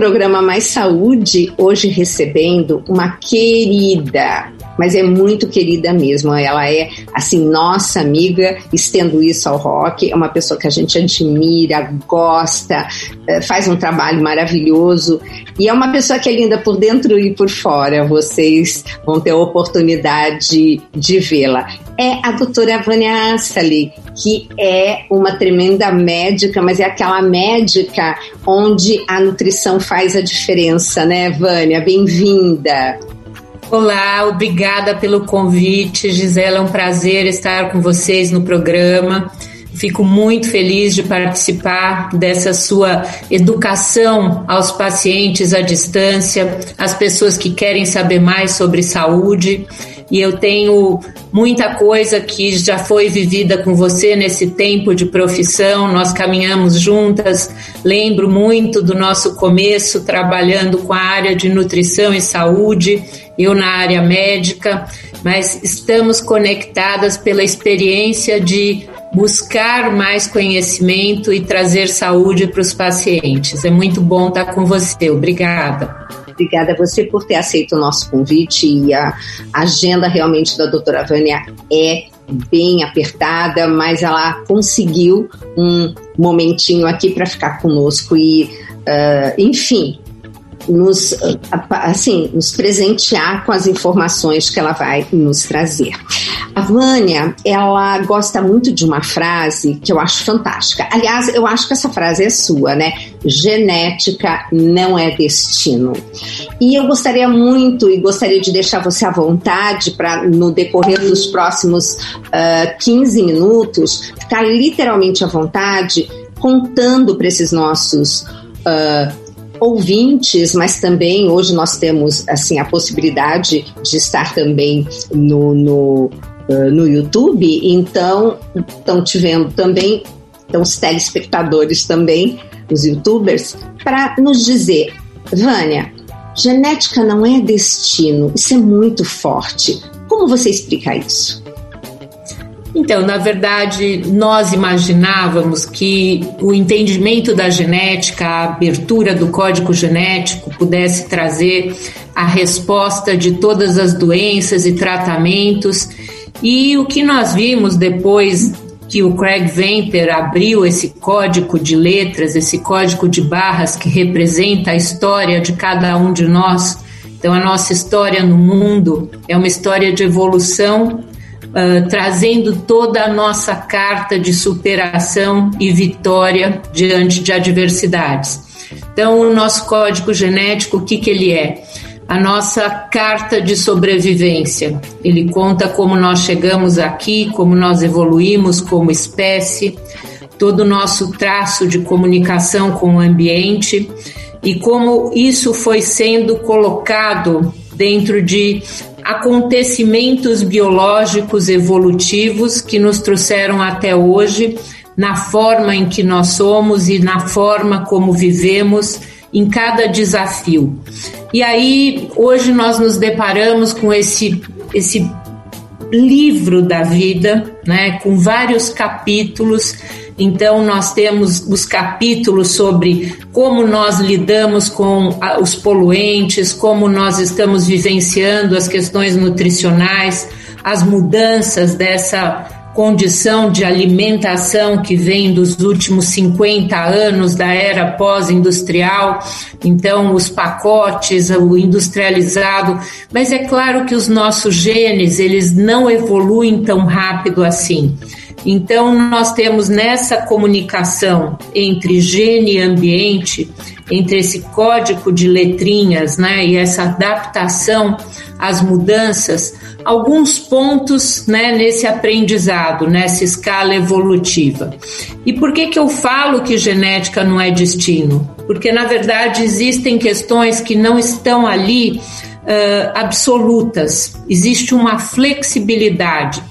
programa Mais Saúde, hoje recebendo uma querida, mas é muito querida mesmo. Ela é, assim, nossa amiga, estendo isso ao rock, é uma pessoa que a gente admira, gosta, eh, faz um trabalho maravilhoso e é uma pessoa que é linda por dentro e por fora. Vocês vão ter a oportunidade de vê-la. É a doutora Vânia Assali, que é uma tremenda médica, mas é aquela médica onde a nutrição faz a diferença, né, Vânia? Bem-vinda. Olá, obrigada pelo convite, Gisela. É um prazer estar com vocês no programa. Fico muito feliz de participar dessa sua educação aos pacientes à distância, às pessoas que querem saber mais sobre saúde. E eu tenho muita coisa que já foi vivida com você nesse tempo de profissão. Nós caminhamos juntas. Lembro muito do nosso começo trabalhando com a área de nutrição e saúde eu na área médica, mas estamos conectadas pela experiência de buscar mais conhecimento e trazer saúde para os pacientes. É muito bom estar com você. Obrigada. Obrigada a você por ter aceito o nosso convite e a agenda realmente da doutora Vânia é bem apertada, mas ela conseguiu um momentinho aqui para ficar conosco e, uh, enfim, nos, assim, nos presentear com as informações que ela vai nos trazer. A Vânia, ela gosta muito de uma frase que eu acho fantástica. Aliás, eu acho que essa frase é sua, né? Genética não é destino. E eu gostaria muito e gostaria de deixar você à vontade para, no decorrer dos próximos uh, 15 minutos, ficar literalmente à vontade contando para esses nossos uh, ouvintes, mas também hoje nós temos assim a possibilidade de estar também no, no, uh, no YouTube, então estão te vendo também, então os telespectadores também, os youtubers, para nos dizer, Vânia, genética não é destino, isso é muito forte. Como você explica isso? Então, na verdade, nós imaginávamos que o entendimento da genética, a abertura do código genético pudesse trazer a resposta de todas as doenças e tratamentos. E o que nós vimos depois que o Craig Venter abriu esse código de letras, esse código de barras que representa a história de cada um de nós. Então, a nossa história no mundo é uma história de evolução uh, trazendo toda a nossa carta de superação e vitória diante de adversidades. Então, o nosso código genético, o que, que ele é? A nossa carta de sobrevivência. Ele conta como nós chegamos aqui, como nós evoluímos como espécie, todo o nosso traço de comunicação com o ambiente e como isso foi sendo colocado dentro de acontecimentos biológicos evolutivos que nos trouxeram até hoje na forma em que nós somos e na forma como vivemos em cada desafio. E aí, hoje nós nos deparamos com esse, esse livro da vida, né, com vários capítulos. Então, nós temos os capítulos sobre como nós lidamos com os poluentes, como nós estamos vivenciando as questões nutricionais, as mudanças dessa condição de alimentação que vem dos últimos 50 anos da era pós-industrial, então os pacotes, o industrializado, mas é claro que os nossos genes, eles não evoluem tão rápido assim. Então, nós temos nessa comunicação entre gene e ambiente, entre esse código de letrinhas né, e essa adaptação às mudanças, alguns pontos né, nesse aprendizado, nessa escala evolutiva. E por que, que eu falo que genética não é destino? Porque, na verdade, existem questões que não estão ali uh, absolutas, existe uma flexibilidade.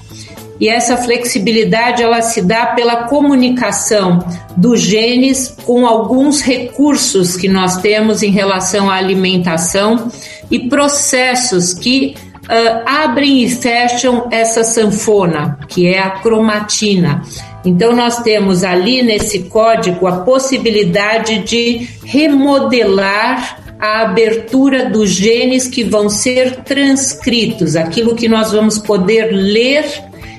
E essa flexibilidade ela se dá pela comunicação dos genes com alguns recursos que nós temos em relação à alimentação e processos que uh, abrem e fecham essa sanfona, que é a cromatina. Então, nós temos ali nesse código a possibilidade de remodelar a abertura dos genes que vão ser transcritos, aquilo que nós vamos poder ler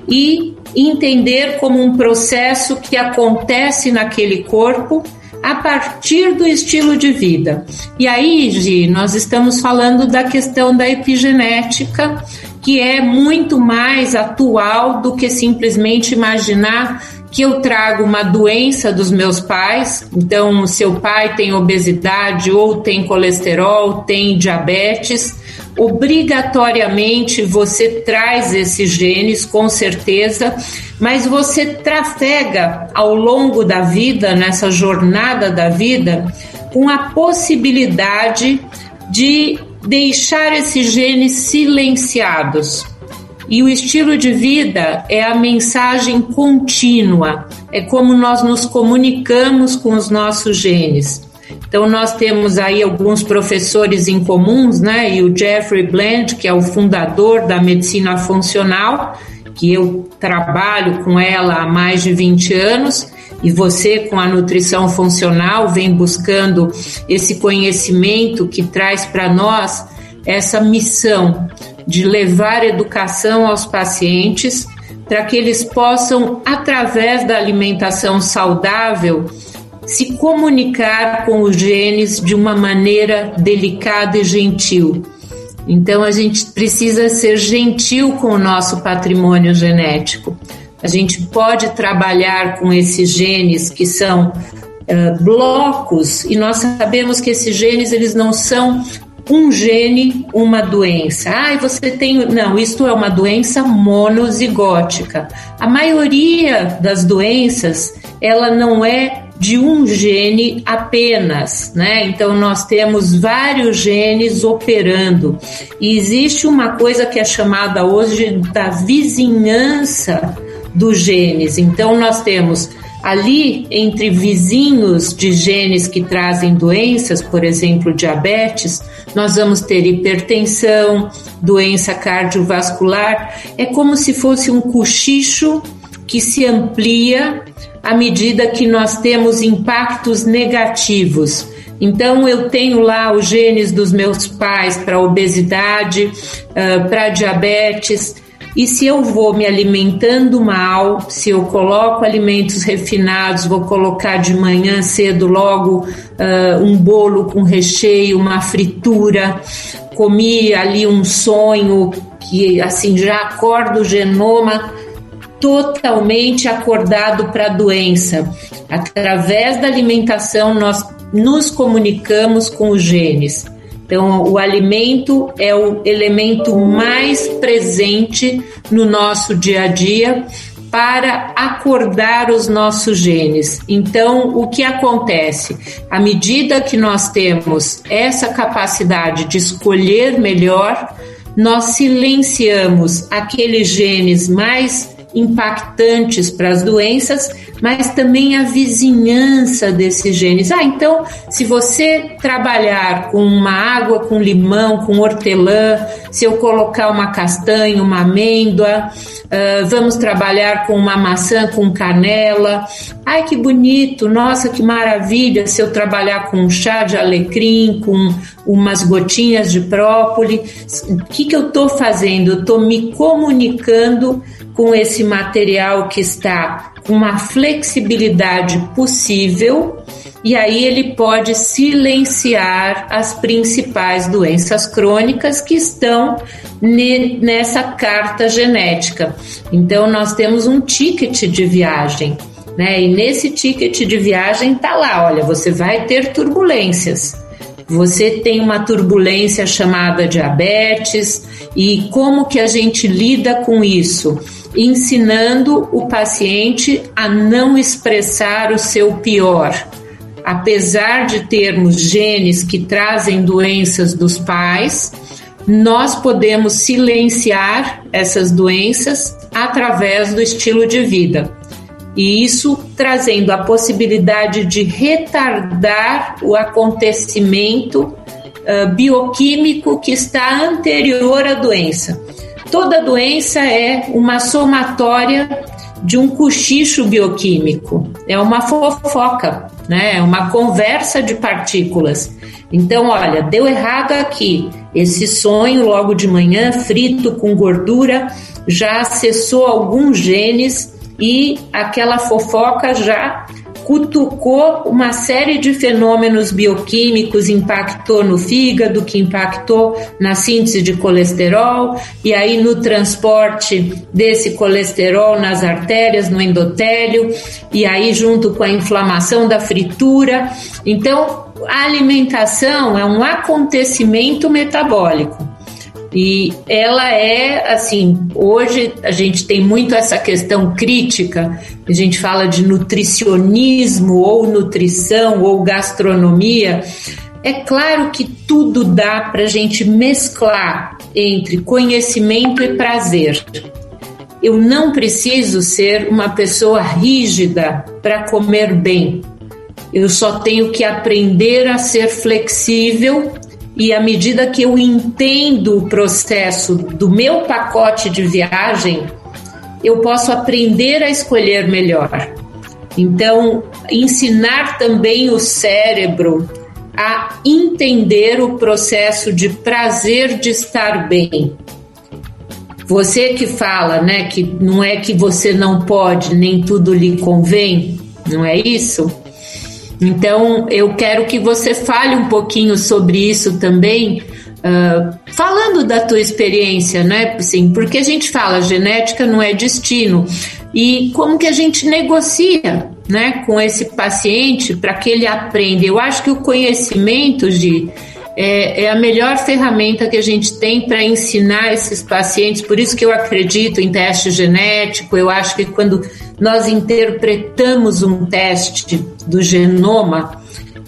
e entender como um processo que acontece naquele corpo a partir do estilo de vida. E aí, Gi, nós estamos falando da questão da epigenética, que é muito mais atual do que simplesmente imaginar que eu trago uma doença dos meus pais, então seu pai tem obesidade ou tem colesterol, tem diabetes, obrigatoriamente você traz esses genes, com certeza, mas você trafega ao longo da vida, nessa jornada da vida, com a possibilidade de deixar esses genes silenciados. E o estilo de vida é a mensagem contínua, é como nós nos comunicamos com os nossos genes. Então, nós temos aí alguns professores em comuns, né? E o Jeffrey Bland, que é o fundador da medicina funcional, que eu trabalho com ela há mais de 20 anos, e você, com a nutrição funcional, vem buscando esse conhecimento que traz para nós essa missão de levar educação aos pacientes para que eles possam, através da alimentação saudável, se comunicar com os genes de uma maneira delicada e gentil. Então a gente precisa ser gentil com o nosso patrimônio genético. A gente pode trabalhar com esses genes que são uh, blocos e nós sabemos que esses genes eles não são um gene, uma doença. Ah, você tem. Não, isto é uma doença monozigótica. A maioria das doenças, ela não é de um gene apenas, né? Então nós temos vários genes operando e existe uma coisa que é chamada hoje da vizinhança dos genes. Então nós temos ali entre vizinhos de genes que trazem doenças, por exemplo, diabetes, nós vamos ter hipertensão, doença cardiovascular, é como se fosse um cochicho que se amplia à medida que nós temos impactos negativos. Então, eu tenho lá os genes dos meus pais para obesidade, para diabetes. E se eu vou me alimentando mal, se eu coloco alimentos refinados, vou colocar de manhã cedo logo uh, um bolo com recheio, uma fritura, comi ali um sonho que assim já acorda o genoma totalmente acordado para a doença. Através da alimentação, nós nos comunicamos com os genes. Então, o alimento é o elemento mais presente no nosso dia a dia para acordar os nossos genes. Então, o que acontece? À medida que nós temos essa capacidade de escolher melhor, nós silenciamos aqueles genes mais impactantes para as doenças, mas também a vizinhança desses genes. Ah, então, se você trabalhar com uma água com limão, com hortelã, se eu colocar uma castanha, uma amêndoa, uh, vamos trabalhar com uma maçã com canela. Ai, que bonito! Nossa, que maravilha! Se eu trabalhar com um chá de alecrim, com umas gotinhas de própolis, o que, que eu estou fazendo? Eu estou me comunicando com esse material que está uma flexibilidade possível e aí ele pode silenciar as principais doenças crônicas que estão nessa carta genética. Então nós temos um ticket de viagem, né? E nesse ticket de viagem tá lá, olha, você vai ter turbulências. Você tem uma turbulência chamada diabetes e como que a gente lida com isso? Ensinando o paciente a não expressar o seu pior. Apesar de termos genes que trazem doenças dos pais, nós podemos silenciar essas doenças através do estilo de vida. E isso trazendo a possibilidade de retardar o acontecimento uh, bioquímico que está anterior à doença. Toda doença é uma somatória de um cochicho bioquímico, é uma fofoca, né? É uma conversa de partículas. Então, olha, deu errado aqui. Esse sonho logo de manhã, frito com gordura, já acessou alguns genes e aquela fofoca já cutucou uma série de fenômenos bioquímicos, impactou no fígado, que impactou na síntese de colesterol, e aí no transporte desse colesterol nas artérias, no endotélio, e aí junto com a inflamação da fritura. Então, a alimentação é um acontecimento metabólico. E ela é, assim, hoje a gente tem muito essa questão crítica, a gente fala de nutricionismo ou nutrição ou gastronomia. É claro que tudo dá para a gente mesclar entre conhecimento e prazer. Eu não preciso ser uma pessoa rígida para comer bem. Eu só tenho que aprender a ser flexível e à medida que eu entendo o processo do meu pacote de viagem, eu posso aprender a escolher melhor. Então, ensinar também o cérebro a entender o processo de prazer de estar bem. Você que fala, né, que não é que você não pode, nem tudo lhe convém, não é isso? Então, eu quero que você fale um pouquinho sobre isso também, uh, falando da tua experiência, né? Sim, porque a gente fala genética não é destino e como que a gente negocia, né, com esse paciente para que ele aprenda. Eu acho que o conhecimento de é, é, a melhor ferramenta que a gente tem para ensinar esses pacientes. Por isso que eu acredito em teste genético. Eu acho que quando nós interpretamos um teste do genoma,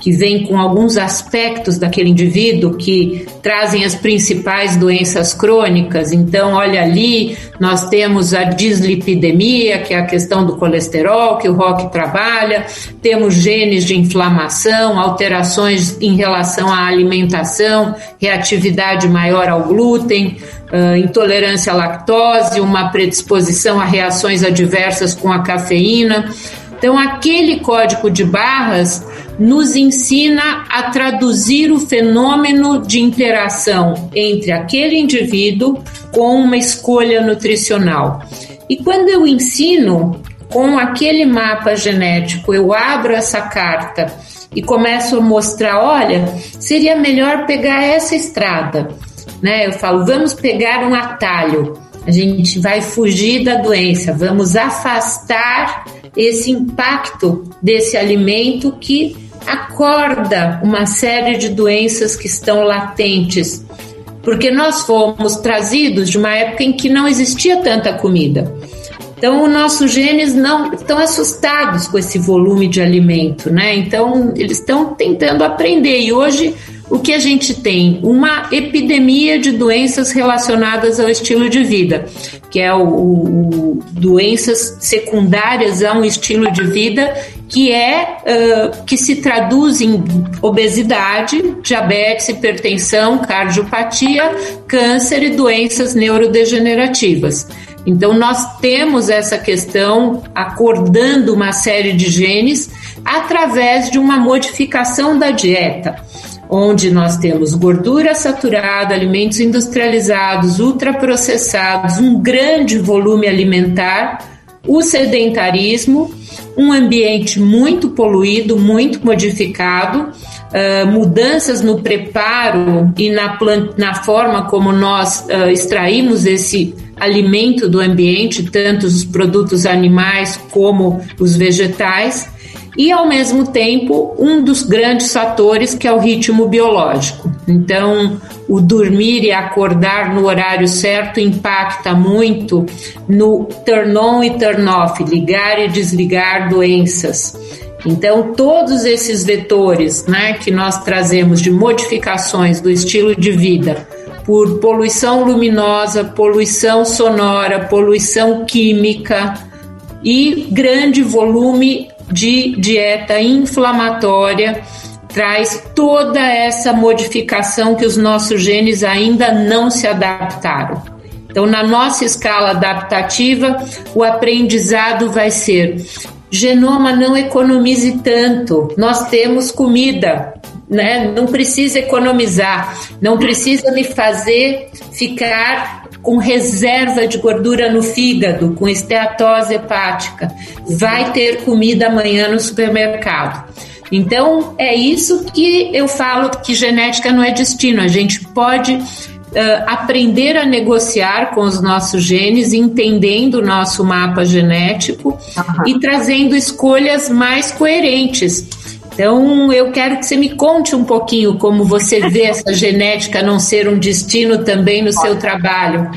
que vem com alguns aspectos daquele indivíduo que trazem as principais doenças crônicas. Então, olha ali, nós temos a dislipidemia, que é a questão do colesterol, que o ROC trabalha, temos genes de inflamação, alterações em relação à alimentação, reatividade maior ao glúten, uh, intolerância à lactose, uma predisposição a reações adversas com a cafeína. Então, aquele código de barras nos ensina a traduzir o fenômeno de interação entre aquele indivíduo com uma escolha nutricional. E quando eu ensino com aquele mapa genético, eu abro essa carta e começo a mostrar, olha, seria melhor pegar essa estrada, né? Eu falo, vamos pegar um atalho. A gente vai fugir da doença, vamos afastar esse impacto desse alimento que acorda uma série de doenças que estão latentes, porque nós fomos trazidos de uma época em que não existia tanta comida. Então, os nossos genes não estão assustados com esse volume de alimento, né? Então, eles estão tentando aprender e hoje o que a gente tem? Uma epidemia de doenças relacionadas ao estilo de vida, que é o, o doenças secundárias a um estilo de vida que é uh, que se traduz em obesidade, diabetes, hipertensão, cardiopatia, câncer e doenças neurodegenerativas. Então nós temos essa questão acordando uma série de genes através de uma modificação da dieta onde nós temos gordura saturada, alimentos industrializados, ultraprocessados, um grande volume alimentar, o sedentarismo, um ambiente muito poluído, muito modificado, uh, mudanças no preparo e na, na forma como nós uh, extraímos esse alimento do ambiente, tanto os produtos animais como os vegetais e, ao mesmo tempo, um dos grandes fatores que é o ritmo biológico. Então, o dormir e acordar no horário certo impacta muito no turn on e turn off, ligar e desligar doenças. Então, todos esses vetores né, que nós trazemos de modificações do estilo de vida, por poluição luminosa, poluição sonora, poluição química e grande volume de dieta inflamatória traz toda essa modificação que os nossos genes ainda não se adaptaram. Então, na nossa escala adaptativa, o aprendizado vai ser: genoma não economize tanto, nós temos comida, né? Não precisa economizar, não precisa me fazer ficar com reserva de gordura no fígado, com esteatose hepática. Vai ter comida amanhã no supermercado. Então, é isso que eu falo que genética não é destino. A gente pode Uh, aprender a negociar com os nossos genes, entendendo o nosso mapa genético uhum. e trazendo escolhas mais coerentes. Então, eu quero que você me conte um pouquinho como você vê essa genética não ser um destino também no seu trabalho.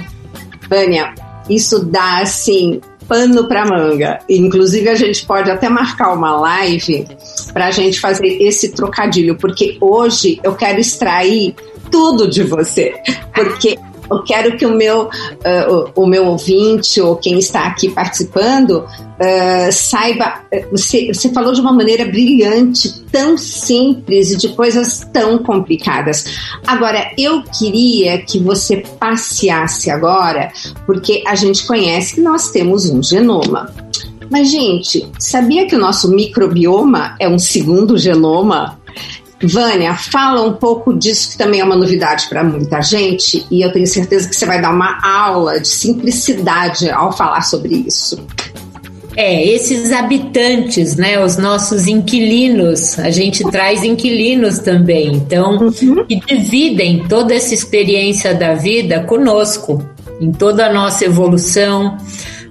Vânia, isso dá assim pano para manga. Inclusive, a gente pode até marcar uma live para a gente fazer esse trocadilho, porque hoje eu quero extrair tudo de você, porque eu quero que o meu, uh, o, o, meu ouvinte ou quem está aqui participando uh, saiba. Você, você falou de uma maneira brilhante, tão simples e de coisas tão complicadas. Agora, eu queria que você passeasse agora, porque a gente conhece que nós temos um genoma. Mas, gente, sabia que o nosso microbioma é um segundo genoma? Vânia, fala um pouco disso que também é uma novidade para muita gente e eu tenho certeza que você vai dar uma aula de simplicidade ao falar sobre isso. É, esses habitantes, né, os nossos inquilinos, a gente traz inquilinos também, então, uhum. que dividem toda essa experiência da vida conosco, em toda a nossa evolução,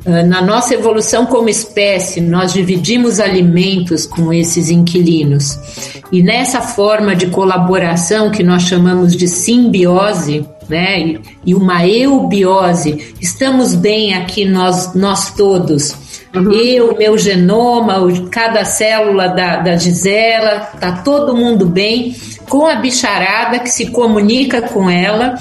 na nossa evolução como espécie, nós dividimos alimentos com esses inquilinos. E nessa forma de colaboração que nós chamamos de simbiose, né, e uma eubiose, estamos bem aqui nós, nós todos. Uhum. Eu, meu genoma, cada célula da, da Gisela, tá todo mundo bem com a bicharada que se comunica com ela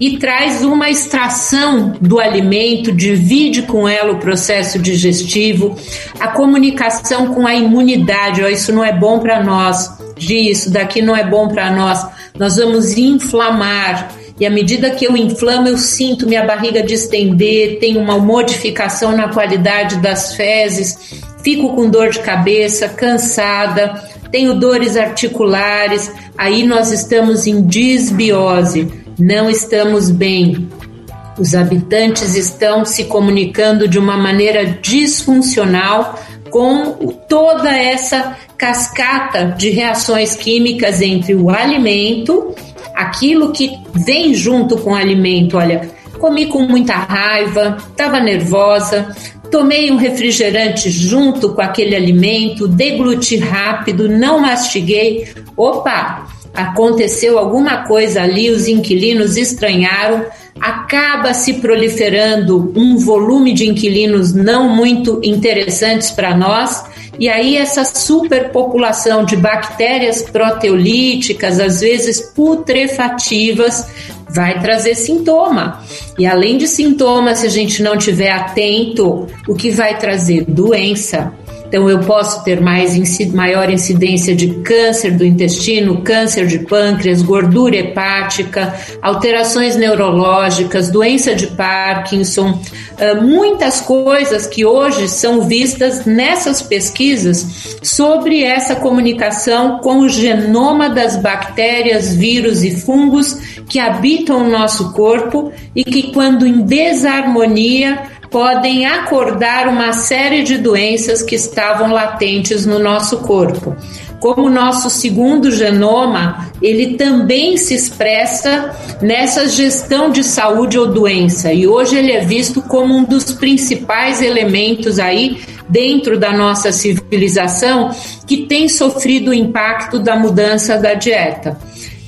e traz uma extração do alimento, divide com ela o processo digestivo, a comunicação com a imunidade. Oh, isso não é bom para nós, isso daqui não é bom para nós. Nós vamos inflamar. E à medida que eu inflamo, eu sinto minha barriga distender, tem uma modificação na qualidade das fezes, fico com dor de cabeça, cansada, tenho dores articulares, aí nós estamos em disbiose, não estamos bem. Os habitantes estão se comunicando de uma maneira disfuncional com toda essa cascata de reações químicas entre o alimento, aquilo que vem junto com o alimento. Olha, comi com muita raiva, estava nervosa, tomei um refrigerante junto com aquele alimento, degluti rápido, não mastiguei. Opa, aconteceu alguma coisa ali, os inquilinos estranharam, acaba se proliferando um volume de inquilinos não muito interessantes para nós, e aí essa superpopulação de bactérias proteolíticas, às vezes putrefativas, vai trazer sintoma. E além de sintomas, se a gente não tiver atento, o que vai trazer? Doença. Então, eu posso ter mais, maior incidência de câncer do intestino, câncer de pâncreas, gordura hepática, alterações neurológicas, doença de Parkinson, muitas coisas que hoje são vistas nessas pesquisas sobre essa comunicação com o genoma das bactérias, vírus e fungos que habitam o nosso corpo e que, quando em desarmonia, podem acordar uma série de doenças que estavam latentes no nosso corpo. Como o nosso segundo genoma, ele também se expressa nessa gestão de saúde ou doença, e hoje ele é visto como um dos principais elementos aí dentro da nossa civilização que tem sofrido o impacto da mudança da dieta.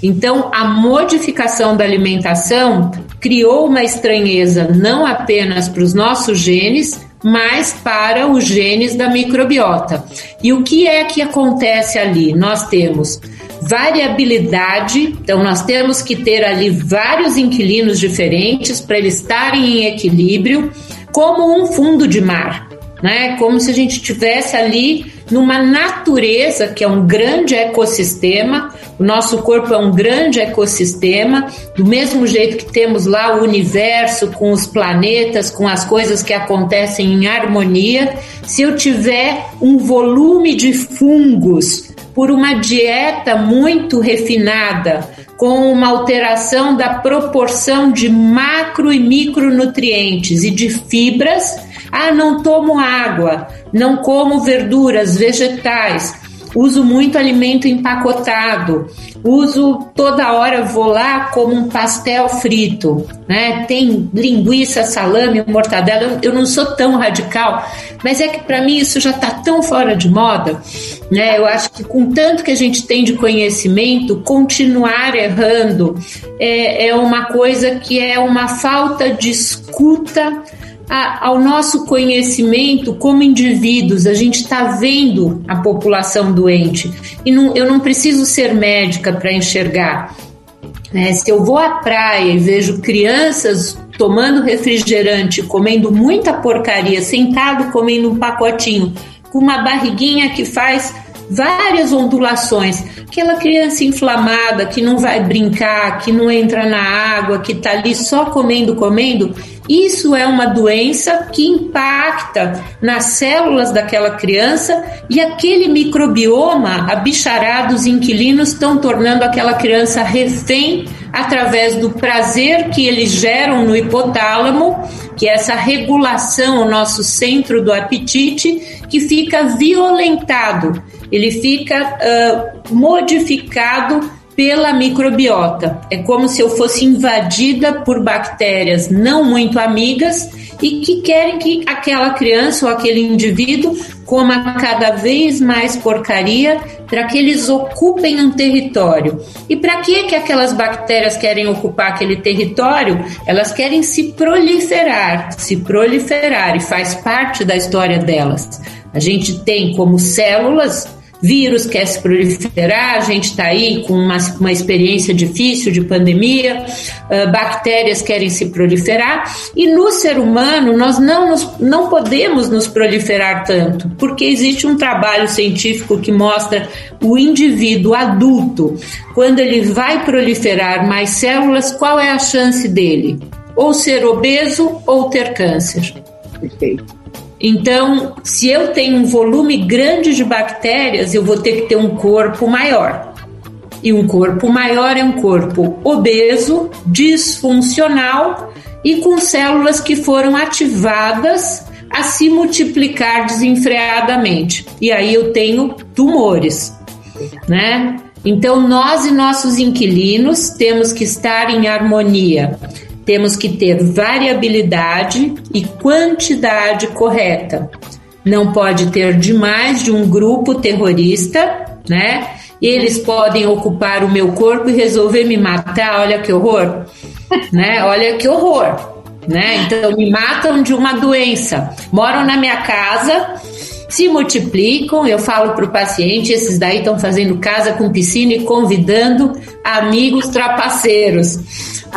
Então, a modificação da alimentação criou uma estranheza não apenas para os nossos genes, mas para os genes da microbiota. E o que é que acontece ali? Nós temos variabilidade, então nós temos que ter ali vários inquilinos diferentes para eles estarem em equilíbrio, como um fundo de mar, né? Como se a gente tivesse ali numa natureza que é um grande ecossistema. O nosso corpo é um grande ecossistema, do mesmo jeito que temos lá o universo com os planetas, com as coisas que acontecem em harmonia. Se eu tiver um volume de fungos por uma dieta muito refinada, com uma alteração da proporção de macro e micronutrientes e de fibras. Ah, não tomo água, não como verduras, vegetais uso muito alimento empacotado, uso toda hora, vou lá como um pastel frito, né? Tem linguiça, salame, mortadela. Eu, não sou tão radical, mas é que para mim isso já está tão fora de moda, né? Eu acho que com tanto que a gente tem de conhecimento, continuar errando é, é uma coisa que é uma falta de escuta a, ao nosso conhecimento como indivíduos, a gente está vendo a população doente e não, eu não preciso ser médica para enxergar. É, se eu vou à praia e vejo crianças tomando refrigerante, comendo muita porcaria, sentado comendo um pacotinho, com uma barriguinha que faz várias ondulações. Aquela criança inflamada que não vai brincar, que não entra na água, que está ali só comendo, comendo, isso é uma doença que impacta nas células daquela criança e aquele microbioma, a bicharada, os inquilinos estão tornando aquela criança refém através do prazer que eles geram no hipotálamo, que é essa regulação, o nosso centro do apetite, que fica violentado, ele fica uh, modificado pela microbiota. É como se eu fosse invadida por bactérias não muito amigas e que querem que aquela criança ou aquele indivíduo coma cada vez mais porcaria para que eles ocupem um território. E para que que aquelas bactérias querem ocupar aquele território? Elas querem se proliferar, se proliferar e faz parte da história delas. A gente tem como células vírus quer se proliferar, a gente está aí com uma, uma experiência difícil de pandemia, uh, bactérias querem se proliferar, e no ser humano nós não, nos, não podemos nos proliferar tanto, porque existe um trabalho científico que mostra o indivíduo adulto, quando ele vai proliferar mais células, qual é a chance dele? Ou ser obeso ou ter câncer. Perfeito. Então, se eu tenho um volume grande de bactérias, eu vou ter que ter um corpo maior. E um corpo maior é um corpo obeso, disfuncional e com células que foram ativadas a se multiplicar desenfreadamente. E aí eu tenho tumores, né? Então nós e nossos inquilinos temos que estar em harmonia temos que ter variabilidade e quantidade correta. Não pode ter demais de um grupo terrorista, né? Eles podem ocupar o meu corpo e resolver me matar. Olha que horror, né? Olha que horror, né? Então me matam de uma doença. Moram na minha casa, se multiplicam. Eu falo para o paciente: esses daí estão fazendo casa com piscina e convidando amigos trapaceiros.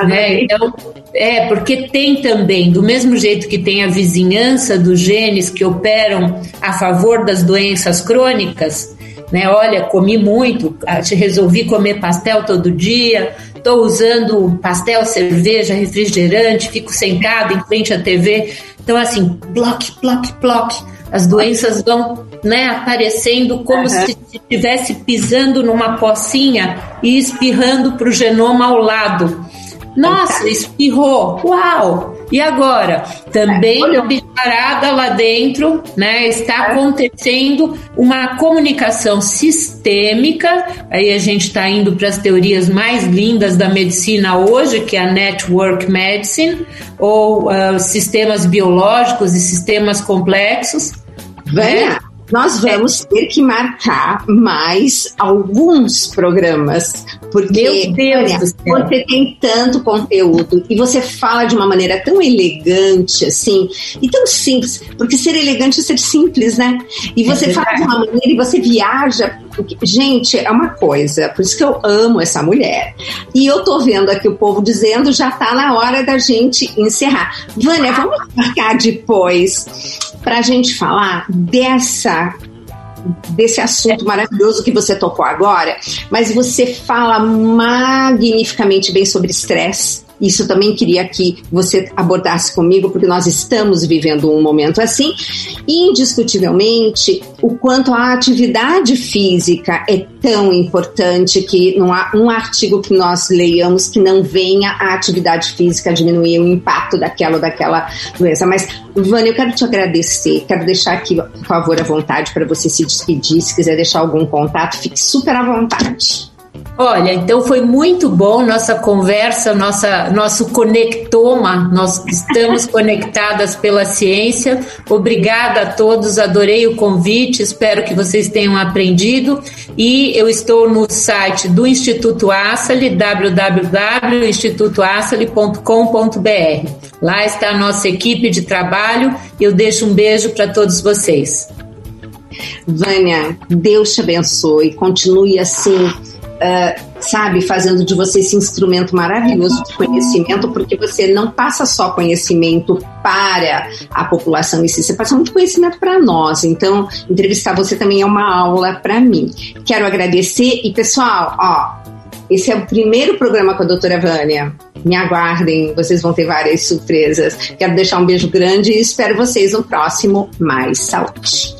Né? Então, é, porque tem também, do mesmo jeito que tem a vizinhança dos genes que operam a favor das doenças crônicas, né? Olha, comi muito, ah, resolvi comer pastel todo dia, estou usando pastel, cerveja, refrigerante, fico sentado em frente à TV. Então, assim, bloque, bloque, bloque. As doenças vão né, aparecendo como uhum. se estivesse pisando numa pocinha e espirrando para o genoma ao lado. Nossa, espirrou! Uau! E agora? Também é, bicharada lá dentro, né? Está é. acontecendo uma comunicação sistêmica. Aí a gente está indo para as teorias mais lindas da medicina hoje, que é a Network Medicine, ou uh, sistemas biológicos e sistemas complexos. Venha! Né? Nós vamos ter que marcar mais alguns programas, porque olha, você tem tanto conteúdo e você fala de uma maneira tão elegante assim e tão simples, porque ser elegante é ser simples, né? E você é fala de uma maneira e você viaja. Gente, é uma coisa, por isso que eu amo essa mulher. E eu tô vendo aqui o povo dizendo já tá na hora da gente encerrar. Vânia, vamos marcar depois para a gente falar dessa desse assunto maravilhoso que você tocou agora, mas você fala magnificamente bem sobre estresse isso também queria que você abordasse comigo, porque nós estamos vivendo um momento assim. Indiscutivelmente, o quanto a atividade física é tão importante que não há um artigo que nós leiamos que não venha a atividade física diminuir o impacto daquela ou daquela doença. Mas, Vânia, eu quero te agradecer, quero deixar aqui, por favor, à vontade para você se despedir. Se quiser deixar algum contato, fique super à vontade. Olha, então foi muito bom nossa conversa, nossa, nosso conectoma. Nós estamos conectadas pela ciência. Obrigada a todos, adorei o convite, espero que vocês tenham aprendido. E eu estou no site do Instituto Assali, www.institutoassali.com.br. Lá está a nossa equipe de trabalho. Eu deixo um beijo para todos vocês. Vânia, Deus te abençoe, continue assim uh, sabe, fazendo de você esse instrumento maravilhoso de conhecimento, porque você não passa só conhecimento para a população em si, você passa muito conhecimento para nós. Então, entrevistar você também é uma aula para mim. Quero agradecer e, pessoal, ó, esse é o primeiro programa com a doutora Vânia. Me aguardem, vocês vão ter várias surpresas. Quero deixar um beijo grande e espero vocês no próximo Mais Saúde.